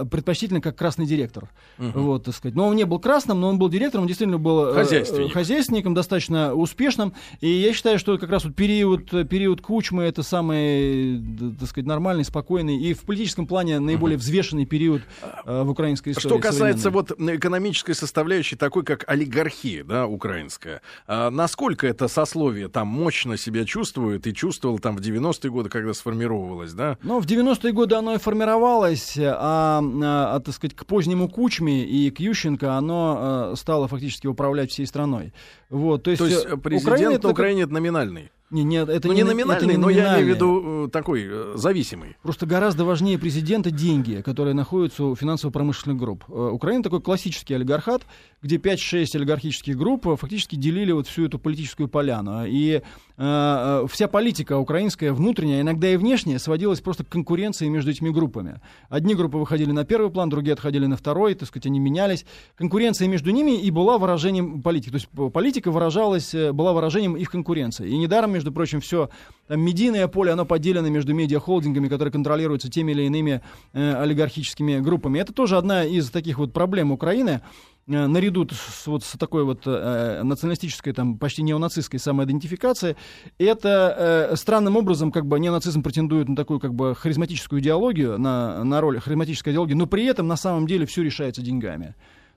предпочтительно как красный директор. Угу. Вот, так сказать. Но он не был красным, но он был директором, он действительно был Хозяйственник. хозяйственником, достаточно успешным. И я считаю, что как раз вот период, период Кучмы это самый, так сказать, нормальный, спокойный и в политическом плане наиболее взвешенный период э, в украинской истории. Что касается вот экономической составляющей, такой как олигархия, да, украинская, а насколько это сословие там мощно себя чувствует и чувствовал там в 90-е годы, когда сформировалось, да? Ну, в 90-е годы оно и формировалось, а, а, а так сказать, к позднему Кучме и к Ющенко оно а, стало фактически управлять всей страной. Вот, то есть, то есть президент Украина на Украине это номинальный? Не, нет, это ну, не, не номинальный, это не но я имею в виду э, такой э, зависимый. Просто гораздо важнее президента деньги, которые находятся у финансово-промышленных групп. Э, Украина такой классический олигархат, где 5-6 олигархических групп фактически делили вот всю эту политическую поляну. И э, вся политика украинская, внутренняя, иногда и внешняя, сводилась просто к конкуренции между этими группами. Одни группы выходили на первый план, другие отходили на второй, так сказать, они менялись. Конкуренция между ними и была выражением политики. То есть политика выражалась, была выражением их конкуренции. И недаром между прочим, все там, медийное поле, оно поделено между медиахолдингами, которые контролируются теми или иными э, олигархическими группами. Это тоже одна из таких вот проблем Украины э, наряду с, вот, с такой вот э, националистической, там, почти неонацистской самоидентификацией, это э, странным образом, как бы, неонацизм претендует на такую, как бы, харизматическую идеологию, на, на роль харизматической идеологии, но при этом, на самом деле, все решается деньгами.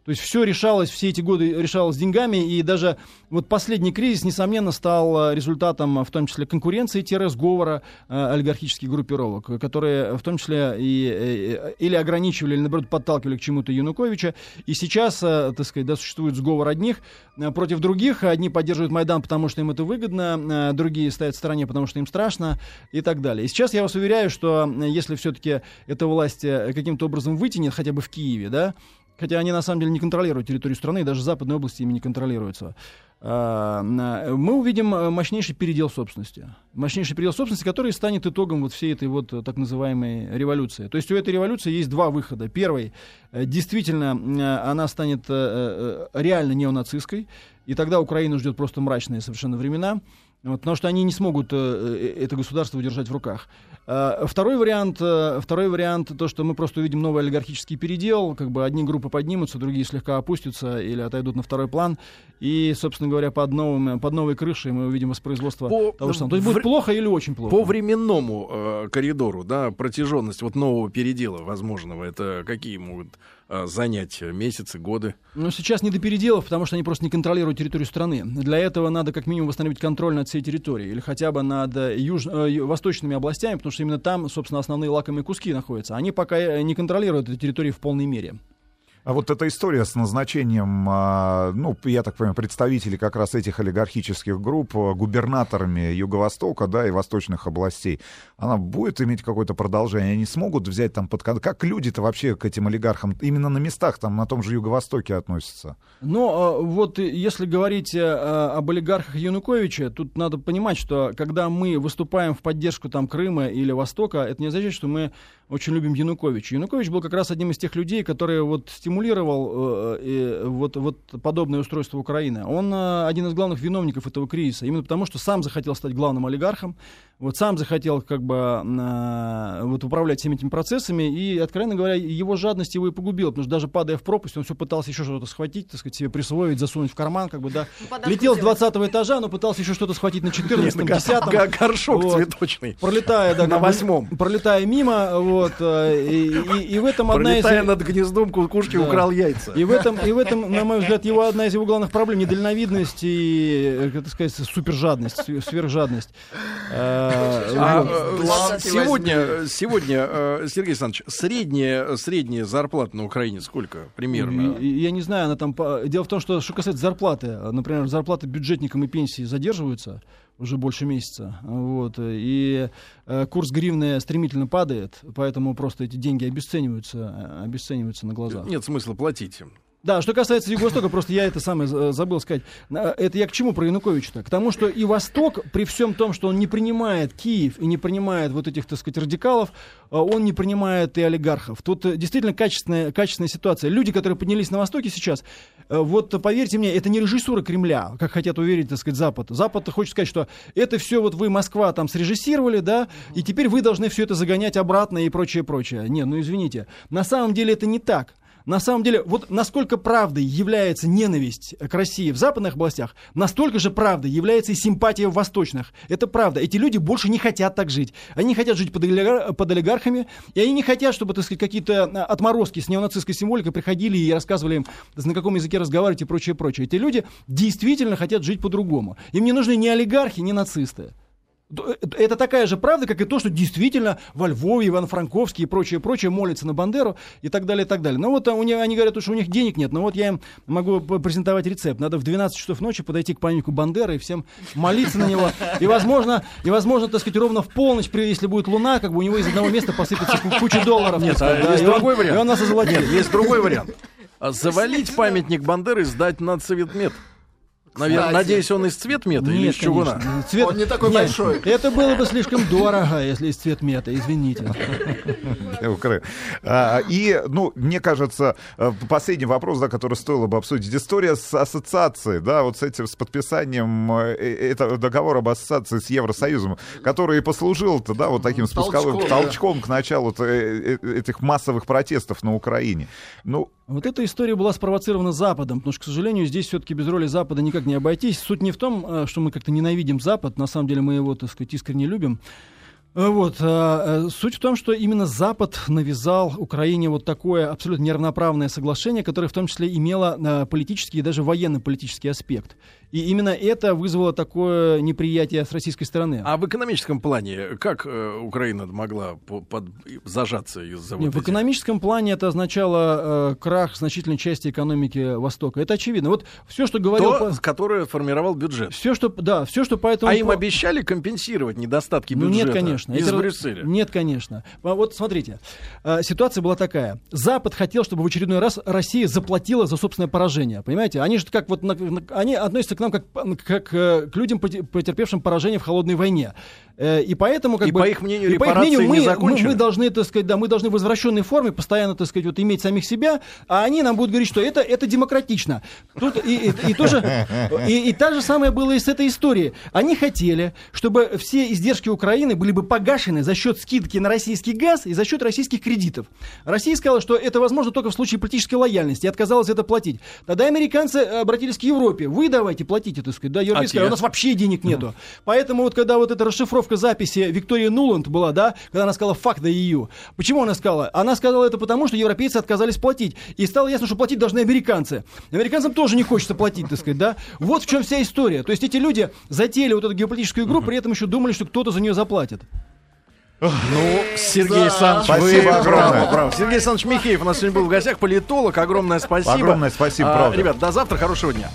То есть все решалось, все эти годы решалось деньгами, и даже вот последний кризис, несомненно, стал э, результатом, в том числе, конкуренции-сговора э, олигархических группировок, которые в том числе и, и, или ограничивали, или, наоборот, подталкивали к чему-то Януковича. И сейчас, э, так сказать, да, существует сговор одних против других. Одни поддерживают Майдан, потому что им это выгодно, другие стоят в стороне, потому что им страшно, и так далее. И сейчас я вас уверяю, что если все-таки эта власть каким-то образом вытянет, хотя бы в Киеве, да, Хотя они на самом деле не контролируют территорию страны, даже западные области ими не контролируются. А, мы увидим э, мощнейший передел собственности. Мощнейший передел собственности, который станет итогом вот всей этой вот э, так называемой революции. То есть у этой революции есть два выхода. Первый, э, действительно, она станет реально неонацистской, и тогда Украину ждет просто мрачные совершенно времена. Вот, потому что они не смогут э, э, это государство удержать в руках. Э, второй вариант, э, второй вариант, то, что мы просто увидим новый олигархический передел, как бы одни группы поднимутся, другие слегка опустятся или отойдут на второй план, и, собственно говоря, под, новым, под новой крышей мы увидим воспроизводство по, того же самого. То есть будет плохо или очень плохо? По временному э, коридору, да, протяженность вот нового передела возможного, это какие могут занять месяцы, годы? Ну, сейчас не до переделов, потому что они просто не контролируют территорию страны. Для этого надо как минимум восстановить контроль над всей территорией, или хотя бы над юж... э, восточными областями, потому что именно там, собственно, основные лакомые куски находятся. Они пока э, не контролируют эту территорию в полной мере. А вот эта история с назначением, а, ну, я так понимаю, представителей как раз этих олигархических групп а, губернаторами Юго-Востока, да, и восточных областей, она будет иметь какое-то продолжение? Они смогут взять там под... Как люди-то вообще к этим олигархам именно на местах, там, на том же Юго-Востоке относятся? Ну, а, вот если говорить э, об олигархах Януковича, тут надо понимать, что когда мы выступаем в поддержку там Крыма или Востока, это не означает, что мы очень любим Януковича. Янукович был как раз одним из тех людей, которые вот стимулировал э, э, вот, вот подобное устройство Украины. Он э, один из главных виновников этого кризиса, именно потому что сам захотел стать главным олигархом, вот сам захотел как бы э, вот управлять всеми этими процессами, и, откровенно говоря, его жадность его и погубила, потому что даже падая в пропасть, он все пытался еще что-то схватить, так сказать, себе присвоить, засунуть в карман, как бы, да. Ну, Летел с 20 этажа, но пытался еще что-то схватить на 14 10 Г- Горшок Вот. цветочный. пролетая, да, На восьмом. пролетая мимо, вот, э, и, и- и в этом одна из... Пролетая над гнездом кукушки, Да. украл яйца. И в этом, и в этом, на мой взгляд, его одна из его главных проблем недальновидность и, э, как это сказать, супержадность, све- сверхжадность. Э, А, вот. э, сегодня, сегодня, э, Сергей Александрович, средняя, средняя зарплата на Украине сколько примерно? Я не знаю, она там... Дело в том, что, что касается зарплаты, э, например, зарплаты бюджетникам и пенсии задерживаются уже больше месяца, вот, и э, курс гривны стремительно падает, поэтому просто эти деньги обесцениваются, э, обесцениваются на глазах. Нет смысла платить им. Да, что касается Юго-Востока, просто я это самое э, забыл сказать. Это я к чему про Януковича-то? К тому, что и Восток, при всем том, что он не принимает Киев и не принимает вот этих, так сказать, радикалов, э, он не принимает и олигархов. Тут э, действительно качественная, качественная ситуация. Люди, которые поднялись на Востоке сейчас, вот поверьте мне, это не режиссура Кремля, как хотят уверить, так сказать, Запад. Запад хочет сказать, что это все вот вы, Москва, там срежиссировали, да, и теперь вы должны все это загонять обратно и прочее, прочее. Не, ну извините. На самом деле это не так. На самом деле, вот насколько правдой является ненависть к России в западных областях, настолько же правдой является и симпатия в восточных. Это правда. Эти люди больше не хотят так жить. Они хотят жить под, олигар- под олигархами, и они не хотят, чтобы, так сказать, какие-то а, отморозки с неонацистской символикой приходили и рассказывали им, на каком языке разговаривать и прочее, прочее. Эти люди действительно хотят жить по-другому. Им не нужны ни олигархи, ни нацисты. Э, Это такая же правда, как и то, что действительно во Львове, Иван-Франковский и прочее, прочее молятся на Бандеру и так далее, и так далее. Ну вот а, у них, они говорят, что у них денег нет, но вот я им могу презентовать рецепт. Надо в 12 часов ночи подойти к памятнику Бандеры и всем молиться на него. И возможно, и возможно, так сказать, ровно в полночь, если будет луна, как бы у него из одного места посыпется ку- куча долларов. Нет, сказать, а да, есть и он- другой вариант. И он нас озолотит. Нет, есть другой вариант. А Завалить памятник Бандеры и сдать на цветмет. Наверное, надеюсь, он из цветмета или из чугуна? Цвет- Он не такой Нет, большой. Это было бы слишком дорого, если из цвет мета, извините. А, И, ну, мне кажется, э, последний вопрос, да, который стоило бы обсудить. История с ассоциацией, да, вот с этим, с подписанием э, э, этого договора об ассоциации с Евросоюзом, который и послужил-то, да, вот таким спусковым Толчком, к началу этих массовых протестов на Украине. Ну, Вот эта история была спровоцирована Западом, потому что, к сожалению, здесь все-таки без роли Запада никак не обойтись. Суть не в том, э, что мы как-то ненавидим Запад, на самом деле мы его, так сказать, искренне любим. Э, Вот. э, Суть в том, что именно Запад навязал Украине вот такое абсолютно неравноправное соглашение, которое в том числе имело политический и даже военно-политический аспект. И именно это вызвало такое неприятие с российской стороны. А в экономическом плане как э, Украина могла по- под- зажаться из-за Не, вот в этих- экономическом плане это означало э, крах значительной части экономики Востока. Это очевидно. Вот все, что говорил... То, которое формировал бюджет. Все, что, да, все, что по этому... А им по- обещали компенсировать недостатки Ну бюджета нет, конечно. из раз- Брюсселя? Нет, конечно. Вот смотрите, э, ситуация была такая. Запад хотел, чтобы в очередной раз Россия заплатила за собственное поражение. Понимаете? Они же как вот на- на- они относятся к нам как, как э, к людям, поте- потерпевшим поражение в холодной войне. Э, И поэтому, как И бы, по их мнению, и по их мнению, не мы, мы, мы должны, так сказать, да, мы должны в возвращенной форме постоянно, так сказать, вот иметь самих себя, а они нам будут говорить, что это, это демократично. Тут и, и- и тоже, и, и та же самое было и с этой историей. Они хотели, чтобы все издержки Украины были бы погашены за счет скидки на российский газ и за счет российских кредитов. Россия сказала, что это возможно только в случае политической лояльности и отказалась это платить. Тогда американцы обратились к Европе. Вы давайте платите, так сказать. Да, европейцы А у нас вообще денег нету. Поэтому вот когда вот эта расшифровка записи Виктории Нуланд была, да, когда она сказала «fuck the EU», почему она сказала? Она сказала это потому, что европейцы отказались платить. И стало ясно, что платить должны американцы. Американцам тоже не хочется платить, так сказать, да. Вот в чем вся история. То есть эти люди затеяли вот эту геополитическую игру, при этом еще думали, что кто-то за нее заплатит. Ну, Сергей Александрович, Спасибо вы огромное. браво, браво. Сергей Александрович Михеев у нас сегодня был в гостях, политолог. Огромное спасибо. Огромное спасибо, А, правда. Ребят, до завтра, хорошего дня.